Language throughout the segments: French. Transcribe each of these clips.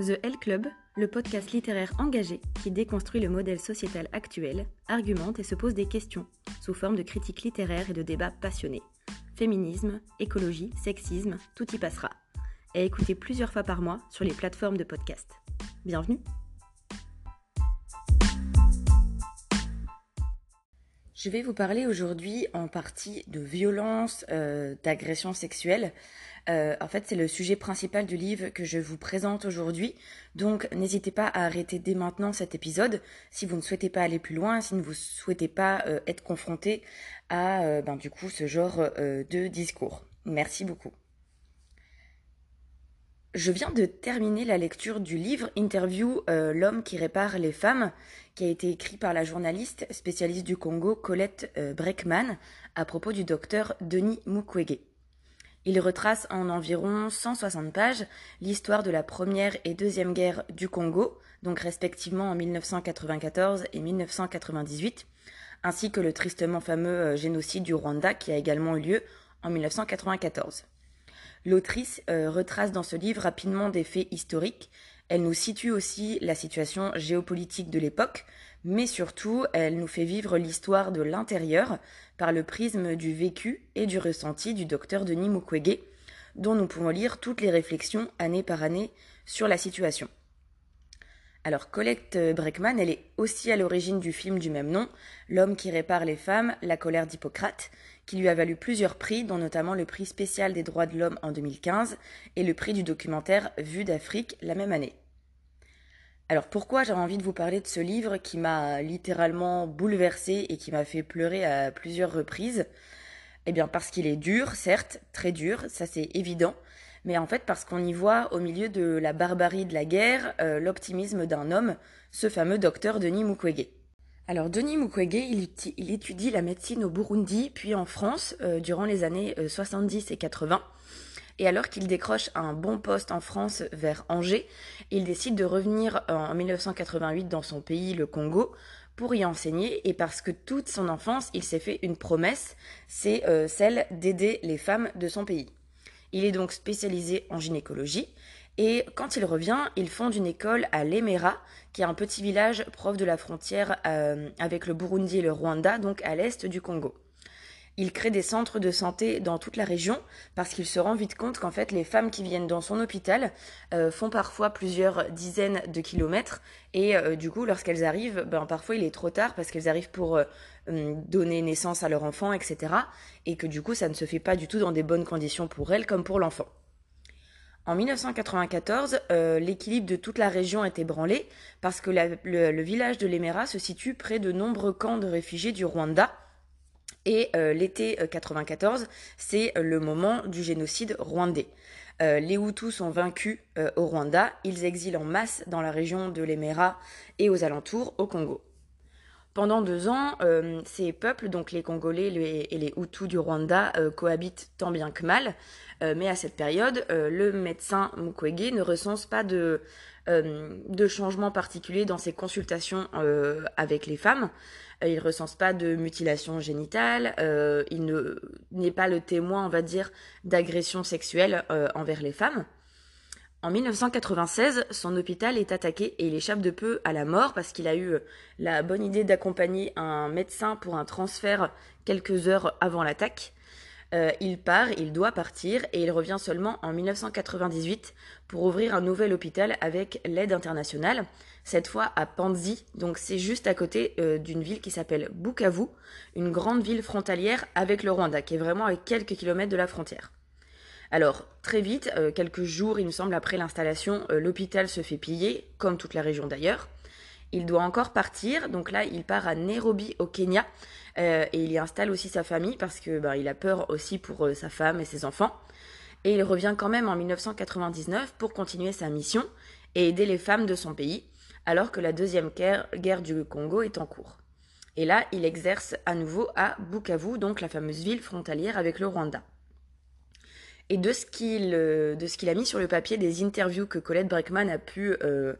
The L Club, le podcast littéraire engagé qui déconstruit le modèle sociétal actuel, argumente et se pose des questions, sous forme de critiques littéraires et de débats passionnés. Féminisme, écologie, sexisme, tout y passera. Et écoutez plusieurs fois par mois sur les plateformes de podcast. Bienvenue Je vais vous parler aujourd'hui en partie de violence, euh, d'agression sexuelle. Euh, en fait, c'est le sujet principal du livre que je vous présente aujourd'hui. Donc, n'hésitez pas à arrêter dès maintenant cet épisode si vous ne souhaitez pas aller plus loin, si vous ne souhaitez pas euh, être confronté à, ben, du coup, ce genre de discours. Merci beaucoup. Je viens de terminer la lecture du livre Interview L'homme qui répare les femmes qui a été écrit par la journaliste spécialiste du Congo Colette euh, Breckman à propos du docteur Denis Mukwege. Il retrace en environ 160 pages l'histoire de la première et deuxième guerre du Congo, donc respectivement en 1994 et 1998, ainsi que le tristement fameux euh, génocide du Rwanda qui a également eu lieu en 1994. L'autrice euh, retrace dans ce livre rapidement des faits historiques elle nous situe aussi la situation géopolitique de l'époque, mais surtout, elle nous fait vivre l'histoire de l'intérieur par le prisme du vécu et du ressenti du docteur Denis Mukwege, dont nous pouvons lire toutes les réflexions année par année sur la situation. Alors Colette Breckman, elle est aussi à l'origine du film du même nom, L'homme qui répare les femmes, la colère d'Hippocrate, qui lui a valu plusieurs prix, dont notamment le prix spécial des droits de l'homme en 2015 et le prix du documentaire Vue d'Afrique la même année. Alors pourquoi j'avais envie de vous parler de ce livre qui m'a littéralement bouleversé et qui m'a fait pleurer à plusieurs reprises? Eh bien parce qu'il est dur, certes, très dur, ça c'est évident, mais en fait parce qu'on y voit au milieu de la barbarie de la guerre euh, l'optimisme d'un homme, ce fameux docteur Denis Mukwege. Alors Denis Mukwege, il, étudie la médecine au Burundi, puis en France, euh, durant les années 70 euh, et 80. Et alors qu'il décroche un bon poste en France vers Angers, il décide de revenir en 1988 dans son pays, le Congo, pour y enseigner et parce que toute son enfance, il s'est fait une promesse, c'est celle d'aider les femmes de son pays. Il est donc spécialisé en gynécologie et quand il revient, il fonde une école à Lemera, qui est un petit village proche de la frontière euh, avec le Burundi et le Rwanda, donc à l'est du Congo. Il crée des centres de santé dans toute la région parce qu'il se rend vite compte qu'en fait les femmes qui viennent dans son hôpital euh, font parfois plusieurs dizaines de kilomètres et euh, du coup lorsqu'elles arrivent, ben, parfois il est trop tard parce qu'elles arrivent pour hum, donner naissance à leur enfant, etc. Et que du coup ça ne se fait pas du tout dans des bonnes conditions pour elles comme pour l'enfant. En 1994, euh, l'équilibre de toute la région est ébranlé parce que le, village de Lemera se situe près de nombreux camps de réfugiés du Rwanda. Et euh, l'été 94, euh, c'est le moment du génocide rwandais. les Hutus sont vaincus au Rwanda, ils exilent en masse dans la région de Lemera et aux alentours au Congo. Pendant deux ans, euh, ces peuples, donc les Congolais et les Hutus du Rwanda, euh, cohabitent tant bien que mal. Euh, mais à cette période, le médecin Mukwege ne recense pas de, de changement particulier dans ses consultations avec les femmes. il ne recense pas de mutilation génitale. il n'est pas le témoin, on va dire, d'agression sexuelle envers les femmes. En 1996, son hôpital est attaqué et il échappe de peu à la mort parce qu'il a eu euh, la bonne idée d'accompagner un médecin pour un transfert quelques heures avant l'attaque. Euh, il part, il doit partir et il revient seulement en 1998 pour ouvrir un nouvel hôpital avec l'aide internationale, cette fois à Panzi, donc c'est juste à côté euh, d'une ville qui s'appelle Bukavu, une grande ville frontalière avec le Rwanda, qui est vraiment à quelques kilomètres de la frontière. Alors, très vite, euh, quelques jours, il me semble, après l'installation, euh, l'hôpital se fait piller, comme toute la région d'ailleurs. Il doit encore partir, donc là, il part à Nairobi, au Kenya, euh, et il y installe aussi sa famille parce que ben, il a peur aussi pour sa femme et ses enfants. Et il revient quand même en 1999 pour continuer sa mission et aider les femmes de son pays, alors que la deuxième guerre du Congo est en cours. Et là, il exerce à nouveau à Bukavu, donc la fameuse ville frontalière avec le Rwanda. Et de ce qu'il euh, de ce qu'il a mis sur le papier, des interviews que Colette Breckman a pu euh,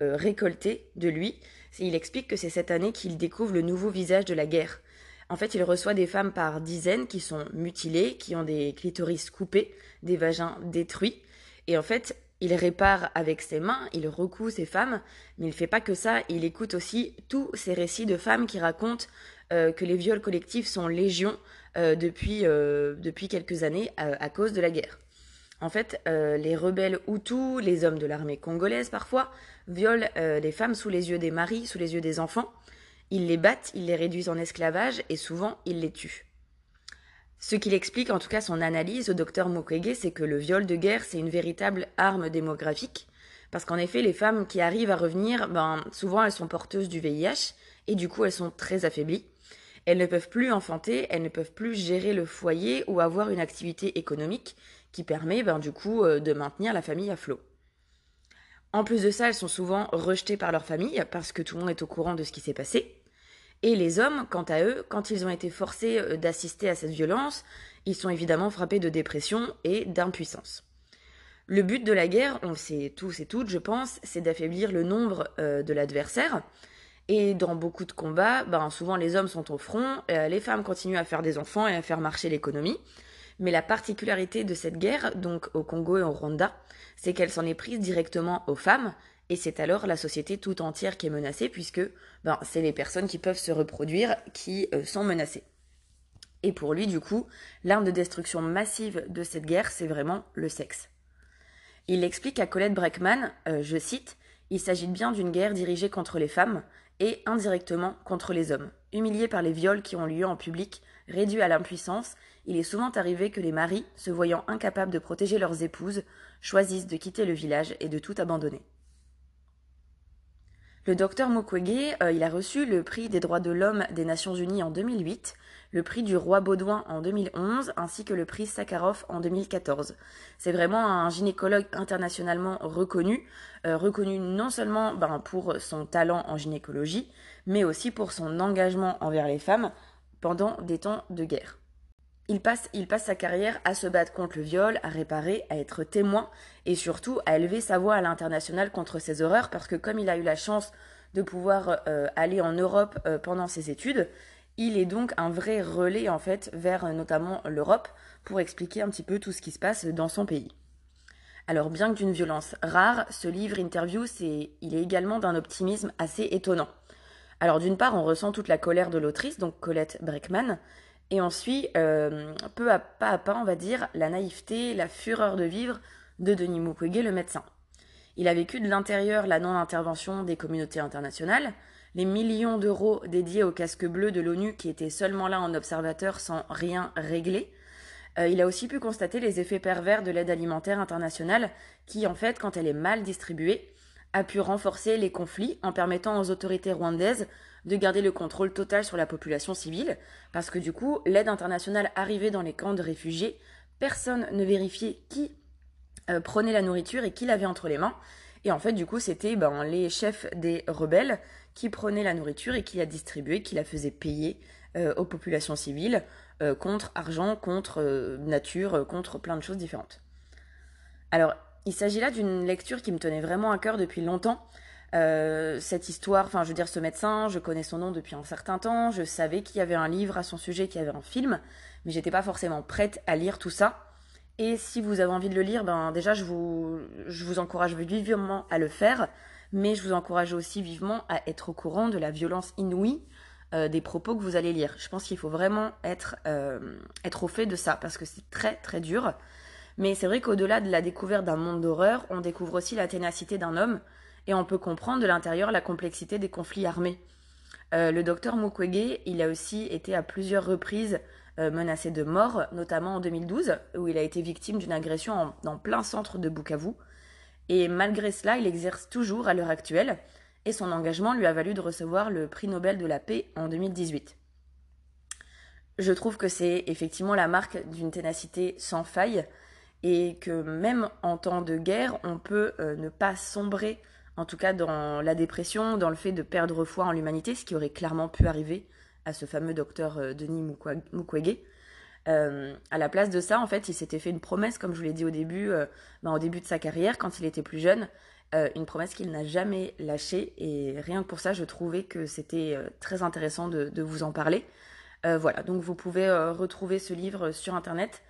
euh, récolter de lui, il explique que c'est cette année qu'il découvre le nouveau visage de la guerre. En fait, il reçoit des femmes par dizaines qui sont mutilées, qui ont des clitoris coupés, des vagins détruits. Et en fait, il répare avec ses mains, il recoue ses femmes, mais il ne fait pas que ça, il écoute aussi tous ces récits de femmes qui racontent que les viols collectifs sont légion euh, depuis, euh, depuis quelques années à, cause de la guerre. En fait, les rebelles Hutus, les hommes de l'armée congolaise parfois, violent les femmes sous les yeux des maris, sous les yeux des enfants. Ils les battent, ils les réduisent en esclavage et souvent ils les tuent. Ce qu'il explique, en tout cas son analyse au docteur Mukwege, c'est que le viol de guerre, c'est une véritable arme démographique. Parce qu'en effet, les femmes qui arrivent à revenir, ben, souvent elles sont porteuses du VIH, et du coup elles sont très affaiblies. Elles ne peuvent plus enfanter, elles ne peuvent plus gérer le foyer ou avoir une activité économique qui permet, ben, du coup, euh, de maintenir la famille à flot. En plus de ça, elles sont souvent rejetées par leur famille parce que tout le monde est au courant de ce qui s'est passé. Et les hommes, quant à eux, quand ils ont été forcés euh, d'assister à cette violence, ils sont évidemment frappés de dépression et d'impuissance. Le but de la guerre, on le sait tous et toutes, je pense, c'est d'affaiblir le nombre euh, de l'adversaire. Et dans beaucoup de combats, ben, souvent les hommes sont au front, euh, les femmes continuent à faire des enfants et à faire marcher l'économie. Mais la particularité de cette guerre, donc au Congo et au Rwanda, c'est qu'elle s'en est prise directement aux femmes et c'est alors la société tout entière qui est menacée, puisque ben, c'est les personnes qui peuvent se reproduire qui euh, sont menacées. Et pour lui, du coup, l'arme de destruction massive de cette guerre, c'est vraiment le sexe. Il explique à Colette Breckman, euh, je cite, Il s'agit bien d'une guerre dirigée contre les femmes et indirectement contre les hommes. Humiliés par les viols qui ont lieu en public, réduits à l'impuissance, il est souvent arrivé que les maris, se voyant incapables de protéger leurs épouses, choisissent de quitter le village et de tout abandonner. Le docteur Mukwege, euh, il a reçu le prix des droits de l'homme des Nations Unies en 2008, le prix du roi Baudouin en 2011, ainsi que le prix Sakharov en 2014. C'est vraiment un gynécologue internationalement reconnu, euh, reconnu non seulement ben, pour son talent en gynécologie, mais aussi pour son engagement envers les femmes pendant des temps de guerre. Il passe, il passe sa carrière à se battre contre le viol, à réparer, à être témoin et surtout à élever sa voix à l'international contre ces horreurs parce que comme il a eu la chance de pouvoir euh, aller en Europe euh, pendant ses études, il est donc un vrai relais en fait vers euh, notamment l'Europe pour expliquer un petit peu tout ce qui se passe dans son pays. Alors bien que d'une violence rare, ce livre interview, c'est, il est également d'un optimisme assez étonnant. Alors d'une part, on ressent toute la colère de l'autrice, donc Colette Breckman, et on suit euh, peu à pas à pas, on va dire, la naïveté, la fureur de vivre de Denis Mukwege, le médecin. Il a vécu de l'intérieur la non-intervention des communautés internationales, les millions d'euros dédiés au casque bleu de l'ONU qui étaient seulement là en observateur sans rien régler. Euh, il a aussi pu constater les effets pervers de l'aide alimentaire internationale qui, en fait, quand elle est mal distribuée, a pu renforcer les conflits en permettant aux autorités rwandaises de garder le contrôle total sur la population civile, parce que du coup, l'aide internationale arrivait dans les camps de réfugiés, personne ne vérifiait qui euh, prenait la nourriture et qui l'avait entre les mains. Et en fait, du coup, c'était ben, les chefs des rebelles qui prenaient la nourriture et qui la distribuaient, qui la faisaient payer euh, aux populations civiles euh, contre argent, contre nature, contre plein de choses différentes. Alors, il s'agit là d'une lecture qui me tenait vraiment à cœur depuis longtemps, euh, cette histoire, enfin je veux dire ce médecin, je connais son nom depuis un certain temps, je savais qu'il y avait un livre à son sujet, qu'il y avait un film, mais j'étais pas forcément prête à lire tout ça. Et si vous avez envie de le lire, ben déjà je vous, encourage vivement à le faire, mais je vous encourage aussi vivement à être au courant de la violence inouïe euh, des propos que vous allez lire. Je pense qu'il faut vraiment être, euh, être au fait de ça, parce que c'est très très dur. Mais c'est vrai qu'au-delà de la découverte d'un monde d'horreur, on découvre aussi la ténacité d'un homme et on peut comprendre de l'intérieur la complexité des conflits armés. Euh, le docteur Mukwege, il a aussi été à plusieurs reprises euh, menacé de mort, notamment en 2012, où il a été victime d'une agression dans plein centre de Bukavu. Et malgré cela, il exerce toujours à l'heure actuelle, et son engagement lui a valu de recevoir le prix Nobel de la paix en 2018. Je trouve que c'est effectivement la marque d'une ténacité sans faille, et que même en temps de guerre, on peut euh, ne pas sombrer en tout cas dans la dépression, dans le fait de perdre foi en l'humanité, ce qui aurait clairement pu arriver à ce fameux docteur euh, Denis Mukwege. Euh, à la place de ça, en fait, il s'était fait une promesse, comme je vous l'ai dit au début, euh, ben, au début de sa carrière, quand il était plus jeune, une promesse qu'il n'a jamais lâchée. Et rien que pour ça, je trouvais que c'était très intéressant de, vous en parler. voilà, donc vous pouvez retrouver ce livre sur Internet.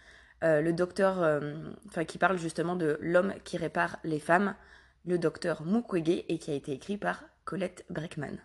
le docteur, enfin qui parle justement de l'homme qui répare les femmes, le docteur Mukwege, et qui a été écrit par Colette Breckman.